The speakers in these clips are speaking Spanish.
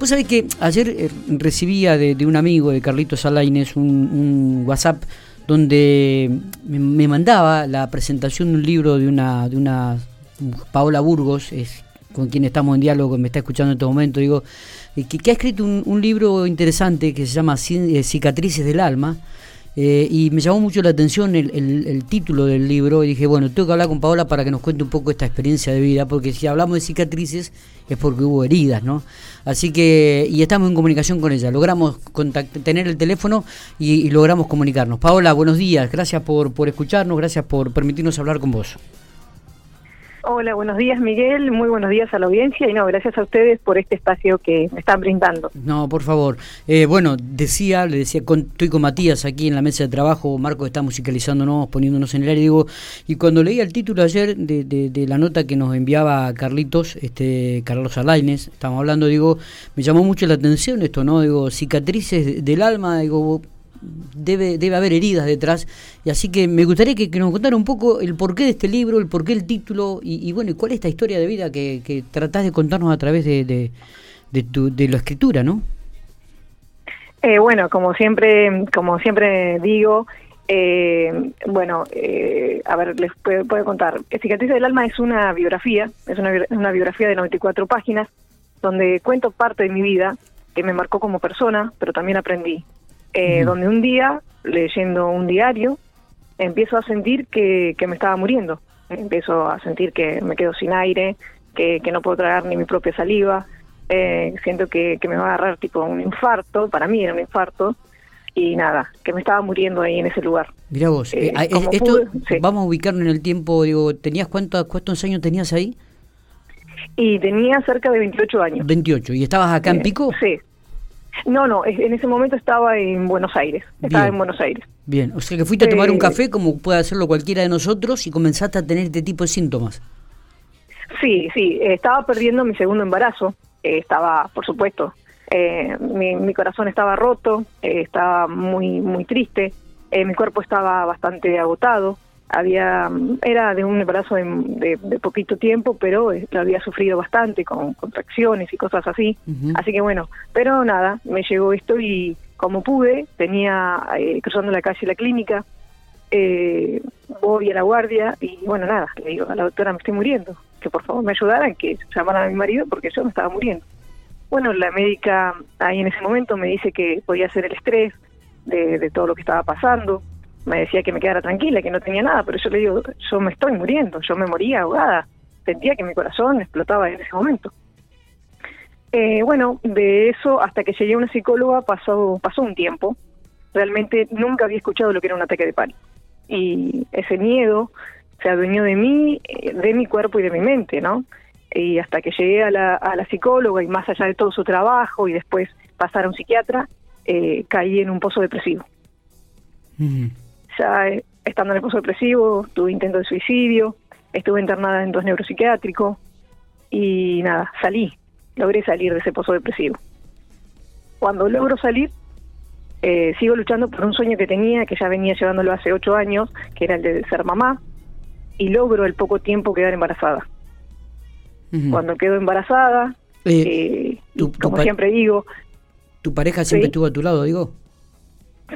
Vos sabés que ayer eh, recibía de, un amigo, de Carlitos Alaines, un, un WhatsApp donde me, mandaba la presentación de un libro de una, de una Paola Burgos, con quien estamos en diálogo, me está escuchando en este momento, digo, eh, que, ha escrito un, libro interesante que se llama eh, Cicatrices del Alma, eh, y me llamó mucho la atención el, título del libro y dije, bueno, tengo que hablar con Paola para que nos cuente un poco esta experiencia de vida, porque si hablamos de cicatrices es porque hubo heridas, ¿no? Así que, y estamos en comunicación con ella, logramos tener el teléfono y, logramos comunicarnos. Paola, buenos días, gracias por, por escucharnos, gracias por permitirnos hablar con vos. Hola, buenos días Miguel, muy buenos días a la audiencia y no, gracias a ustedes por este espacio que me están brindando. No, por favor. Eh, bueno, decía, le decía, con, estoy con Matías aquí en la mesa de trabajo, Marco está musicalizándonos, poniéndonos en el aire, digo, y cuando leía el título ayer de, de, la nota que nos enviaba Carlitos, este Carlos Alaines, estamos hablando, digo, me llamó mucho la atención esto, ¿no? Digo, cicatrices del alma, digo, debe, debe haber heridas detrás. Y así que me gustaría que, nos contara un poco el porqué de este libro, el porqué del título y, bueno, y cuál es esta historia de vida que, que tratás de contarnos a través de, de, tu, de la escritura, ¿no? Eh, bueno, como siempre, como siempre digo, eh, bueno, eh, a ver, les puedo, contar. Cicatriz del Alma es una biografía, es una, una biografía de 94 páginas, donde cuento parte de mi vida que me marcó como persona, pero también aprendí eh, donde un día, leyendo un diario, empiezo a sentir que, me estaba muriendo. Empiezo a sentir que me quedo sin aire, que, no puedo tragar ni mi propia saliva, eh, siento que, me va a agarrar tipo un infarto, para mí era un infarto, y nada, que me estaba muriendo ahí en ese lugar. Mira vos, eh, esto vamos a ubicarnos en el tiempo, digo, ¿tenías cuántos, cuántos años tenías ahí? Y tenía cerca de 28 años. 28, ¿y estabas acá en Pico? Sí, no, no, en ese momento estaba en Buenos Aires, estaba en Buenos Aires. Bien, o sea que fuiste a tomar un eh, café como puede hacerlo cualquiera de nosotros y comenzaste a tener este tipo de síntomas. Sí, sí, estaba perdiendo mi segundo embarazo, eh, estaba, por supuesto, eh, mi, corazón estaba roto, estaba muy, muy triste, mi cuerpo estaba bastante agotado, había era de un embarazo de, poquito tiempo, pero eh, lo había sufrido bastante con contracciones y cosas así. Así que bueno, pero nada, me llegó esto y como pude, tenía eh, cruzando la calle la clínica, eh, voy a la guardia y bueno, nada, le digo a la doctora me estoy muriendo, que por favor me ayudaran, que llamaran a mi marido porque yo me estaba muriendo. Bueno, la médica ahí en ese momento me dice que podía ser el estrés de, de todo lo que estaba pasando, me decía que me quedara tranquila, que no tenía nada, pero yo le digo, yo me estoy muriendo, yo me moría ahogada, sentía que mi corazón explotaba en ese momento. Eh, bueno, de eso hasta que llegué a una psicóloga pasó, pasó un tiempo, realmente nunca había escuchado lo que era un ataque de pánico. Y ese miedo se adueñó de mí, eh, de mi cuerpo y de mi mente, ¿no? Y hasta que llegué a la, a la psicóloga y más allá de todo su trabajo y después pasar a un psiquiatra, eh, caí en un pozo depresivo ya eh, estando en el pozo depresivo, tuve intento de suicidio, estuve internada en dos neuropsiquiátricos y nada, salí, logré salir de ese pozo depresivo. Cuando logro salir, eh, sigo luchando por un sueño que tenía, que ya venía llevándolo hace ocho años, que era el de ser mamá, y logro el poco tiempo quedar embarazada. Cuando quedo embarazada, eh, como siempre digo... ¿Tu pareja siempre estuvo a tu lado, digo?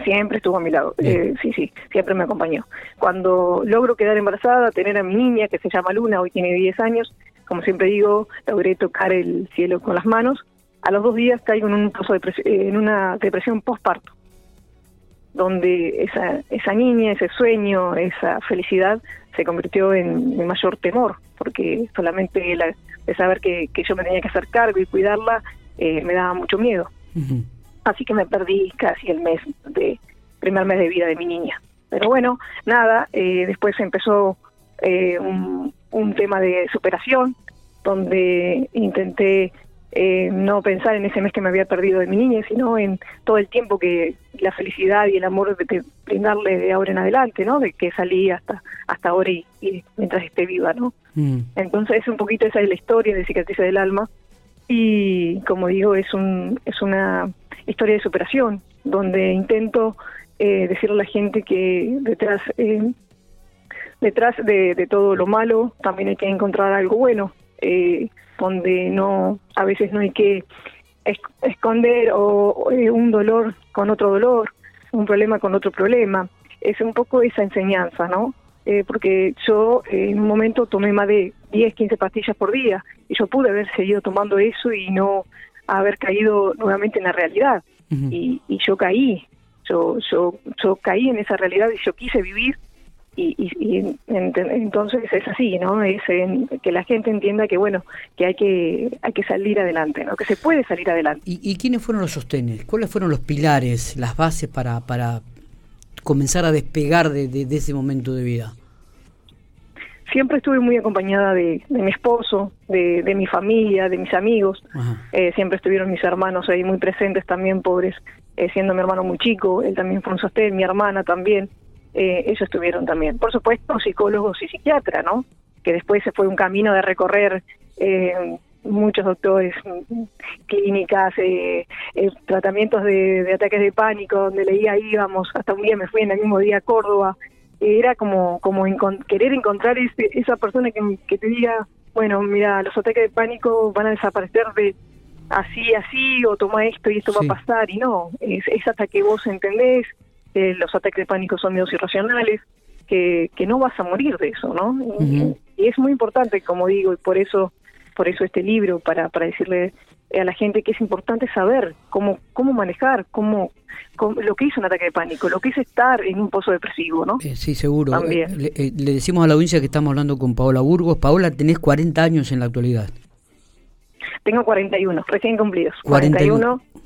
Siempre estuvo a mi lado, eh, sí, sí, siempre me acompañó. Cuando logro quedar embarazada, tener a mi niña, que se llama Luna, hoy tiene 10 años, como siempre digo, logré tocar el cielo con las manos. A los dos días caigo en, un de en una depresión postparto, donde esa, esa niña, ese sueño, esa felicidad se convirtió en mi mayor temor, porque solamente la, de saber que, que, yo me tenía que hacer cargo y cuidarla eh, me daba mucho miedo así que me perdí casi el mes de primer mes de vida de mi niña. Pero bueno, nada, eh, después empezó eh, un, tema de superación, donde intenté eh, no pensar en ese mes que me había perdido de mi niña, sino en todo el tiempo que la felicidad y el amor de, brindarle de ahora en adelante, ¿no? De que salí hasta hasta ahora y, mientras esté viva, ¿no? Mm. Entonces un poquito esa es la historia de Cicatriz del Alma y como digo es un es una historia de superación, donde intento eh, decirle a la gente que detrás eh, detrás de, todo lo malo también hay que encontrar algo bueno, eh, donde no a veces no hay que esconder o, eh, un dolor con otro dolor, un problema con otro problema. Es un poco esa enseñanza, ¿no? Eh, porque yo en un momento tomé más de 10, 15 pastillas por día y yo pude haber seguido tomando eso y no haber caído nuevamente en la realidad. y, y, yo caí, yo, yo, yo caí en esa realidad y yo quise vivir y, entonces es así, ¿no? Es que la gente entienda que, bueno, que hay que hay que salir adelante, ¿no? Que se puede salir adelante. ¿Y, quiénes fueron los sostenes? ¿Cuáles fueron los pilares, las bases para, para comenzar a despegar de, de, ese momento de vida? Siempre estuve muy acompañada de, mi esposo, de, de, mi familia, de mis amigos. Eh, siempre estuvieron mis hermanos ahí muy presentes también, pobres, eh, siendo mi hermano muy chico. Él también fue un sostén, mi hermana también eh, ellos estuvieron también. Por supuesto, psicólogos y psiquiatras, ¿no? Que después se fue un camino de recorrer eh, muchos doctores, clínicas, eh, eh tratamientos de, ataques de pánico, donde leía íbamos, hasta un día me fui en el mismo día a Córdoba. Era como, como querer encontrar ese, esa persona que, que te diga, bueno, mira, los ataques de pánico van a desaparecer de así, así, o toma esto y esto va a pasar, y no, es, es hasta que vos entendés los ataques de pánico son miedos irracionales, que, que no vas a morir de eso, ¿no? y, es muy importante, como digo, y por eso, por eso este libro, para, para decirle a la gente que es importante saber cómo, cómo manejar, cómo, lo que es un ataque de pánico, lo que es estar en un pozo depresivo, ¿no? Eh, sí, seguro. También. Eh, eh, le, decimos a la audiencia que estamos hablando con Paola Burgos. Paola, tenés 40 años en la actualidad. Tengo 41, recién cumplidos. 41 41.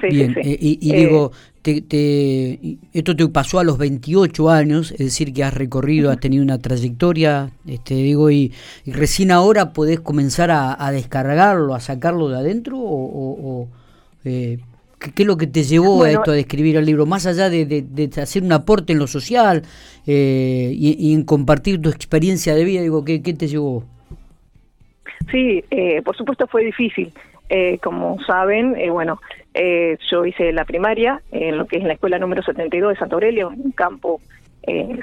Sí, Bien, eh, y, digo, te, te, esto te pasó a los 28 años, es decir, que has recorrido, has tenido una trayectoria, este, digo, y, recién ahora podés comenzar a, descargarlo, a sacarlo de adentro, o, eh, ¿qué, es lo que te llevó a esto, a escribir el libro? Más allá de, de, hacer un aporte en lo social eh, y, en compartir tu experiencia de vida, digo, ¿qué, qué te llevó? Sí, por supuesto fue difícil. Eh, como saben, eh, bueno, eh, yo hice la primaria en lo que es la escuela número 72 de Santa Aurelia, un campo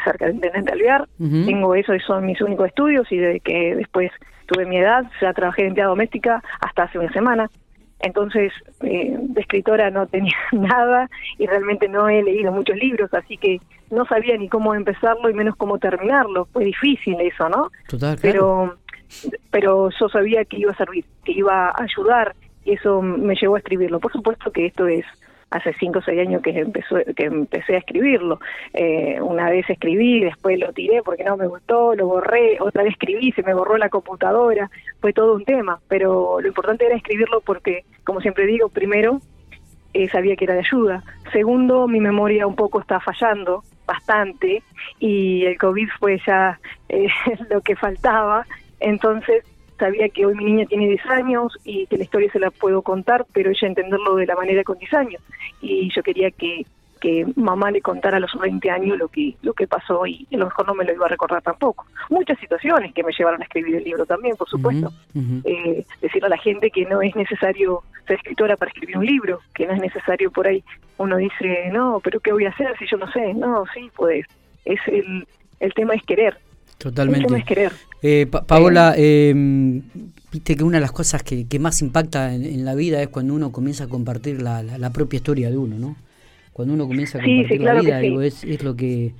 cerca del Intendente Alvear. Tengo eso, esos son mis únicos estudios y desde que después tuve mi edad, ya trabajé de empleada doméstica hasta hace una semana. Entonces, de escritora no tenía nada y realmente no he leído muchos libros, así que no sabía ni cómo empezarlo y menos cómo terminarlo. Fue difícil eso, ¿no? Total, Pero pero yo sabía que iba a servir, que iba a ayudar y eso me llevó a escribirlo. Por supuesto que esto es hace cinco o seis años que, empezó, que empecé a escribirlo. Eh, una vez escribí, después lo tiré porque no me gustó, lo borré, otra vez escribí, se me borró la computadora, fue todo un tema, pero lo importante era escribirlo porque, como siempre digo, primero eh, sabía que era de ayuda, segundo mi memoria un poco está fallando bastante y el COVID fue ya eh, lo que faltaba entonces sabía que hoy mi niña tiene 10 años y que la historia se la puedo contar, pero ella entenderlo de la manera con 10 años. Y yo quería que, que mamá le contara a los 20 años lo que, lo que pasó y a lo mejor no me lo iba a recordar tampoco. Muchas situaciones que me llevaron a escribir el libro también, por supuesto. Eh, decir a la gente que no es necesario ser escritora para escribir un libro, que no es necesario por ahí. Uno dice, no, pero ¿qué voy a hacer si yo no sé? No, sí, pues es el, el tema es querer Totalmente. Eh, Paola, em, viste que una de las cosas que, más impacta en, la vida es cuando uno comienza a compartir la, la, propia historia de uno, ¿no? Cuando uno comienza a compartir la vida, digo, es, es lo que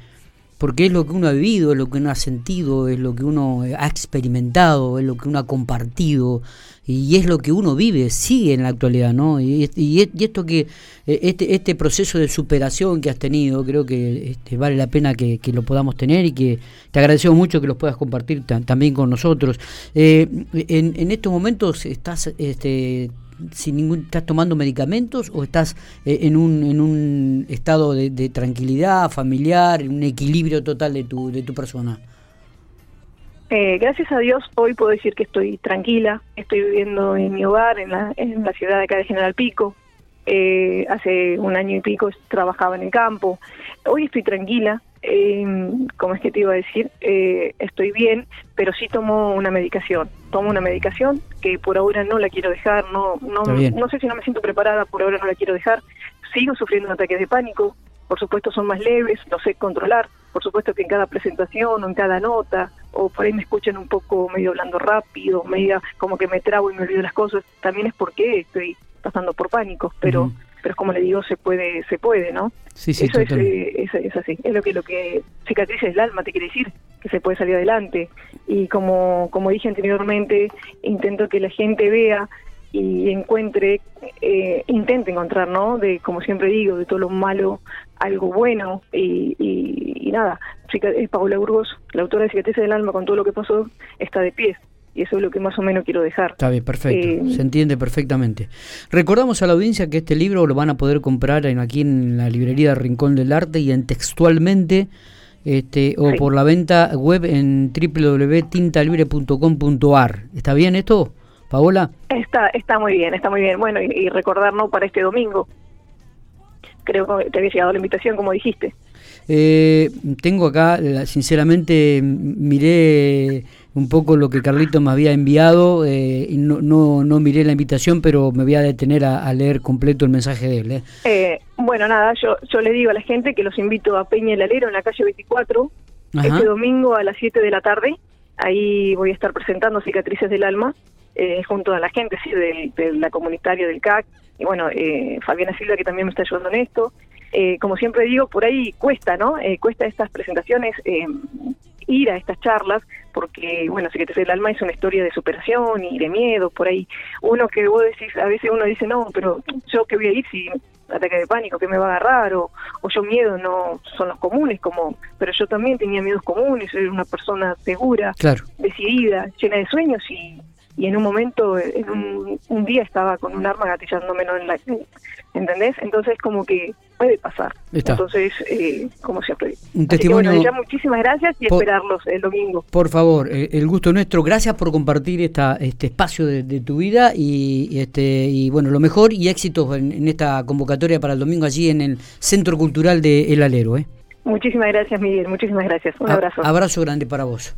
porque es lo que uno ha vivido, es lo que uno ha sentido, es lo que uno ha experimentado, es lo que uno ha compartido y es lo que uno vive, sigue en la actualidad, ¿no? Y, esto que, eh, este, este proceso de superación que has tenido, creo que este, vale la pena que, lo podamos tener y que te agradecemos mucho que los puedas compartir también con nosotros. Eh, en, en estos momentos estás este, sin ningún, estás tomando medicamentos o estás eh, en, un, en un estado de, tranquilidad familiar, un equilibrio total de tu, de tu persona? Eh, gracias a Dios hoy puedo decir que estoy tranquila, estoy viviendo en mi hogar, en la, en la ciudad de acá de General Pico. Eh, hace un año y pico trabajaba en el campo. Hoy estoy tranquila, eh, como es que te iba a decir, eh, estoy bien, pero sí tomo una medicación. Tomo una medicación que por ahora no la quiero dejar, no, no, no sé si no me siento preparada, por ahora no la quiero dejar. Sigo sufriendo ataques de pánico, por supuesto son más leves, lo sé controlar, por supuesto que en cada presentación o en cada nota o por ahí me escuchan un poco medio hablando rápido, medio como que me trabo y me olvido las cosas, también es porque estoy pasando por pánico, pero pero como le digo, se puede, se puede, ¿no? Sí, sí, Eso es, eh, es, así, es lo que lo que cicatrices del alma te quiere decir, que se puede salir adelante. Y como, como dije anteriormente, intento que la gente vea y encuentre, eh, intente encontrar, ¿no? De, como siempre digo, de todo lo malo, algo bueno y, y, nada. Eh, Paula Burgos, la autora de Cicatrices del Alma, con todo lo que pasó, está de pie y eso es lo que más o menos quiero dejar. Está bien, perfecto, eh, se entiende perfectamente. Recordamos a la audiencia que este libro lo van a poder comprar en, aquí en la librería Rincón del Arte y en textualmente este, o por la venta web en www.tintalibre.com.ar. ¿Está bien esto, Paola? Está, está muy bien, está muy bien. Bueno, y, y recordar, ¿no? Para este domingo. Creo que te había llegado la invitación, como dijiste. Eh, tengo acá, sinceramente, miré un poco lo que Carlito me había enviado eh, y no, no, no, miré la invitación, pero me voy a detener a, leer completo el mensaje de él. ¿eh? eh. bueno, nada, yo, yo le digo a la gente que los invito a Peña el Alero en la calle 24, este domingo a las 7 de la tarde. Ahí voy a estar presentando Cicatrices del Alma. Eh, junto a la gente sí, de, la comunitaria del CAC, y bueno, eh, Fabiana Silva que también me está ayudando en esto, eh, como siempre digo, por ahí cuesta, ¿no? Eh, cuesta estas presentaciones, eh, ir a estas charlas, porque, bueno, Secretaría del Alma es una historia de superación y de miedo, por ahí. Uno que vos decís, a veces uno dice, no, pero yo que voy a ir si ataque de pánico, que me va a agarrar, o, o yo miedo no son los comunes, como, pero yo también tenía miedos comunes, era una persona segura, decidida, llena de sueños y y en un momento, en un, un día estaba con un arma gatillándome en la... ¿Entendés? Entonces como que puede pasar. Entonces, eh, como siempre. Un testimonio. ya muchísimas gracias y esperarlos el domingo. Por favor, eh, el gusto nuestro. Gracias por compartir esta, este espacio de, tu vida y, este y bueno, lo mejor y éxitos en, esta convocatoria para el domingo allí en el Centro Cultural de El Alero. ¿eh? Muchísimas gracias, Miguel. Muchísimas gracias. Un abrazo. Abrazo grande para vos.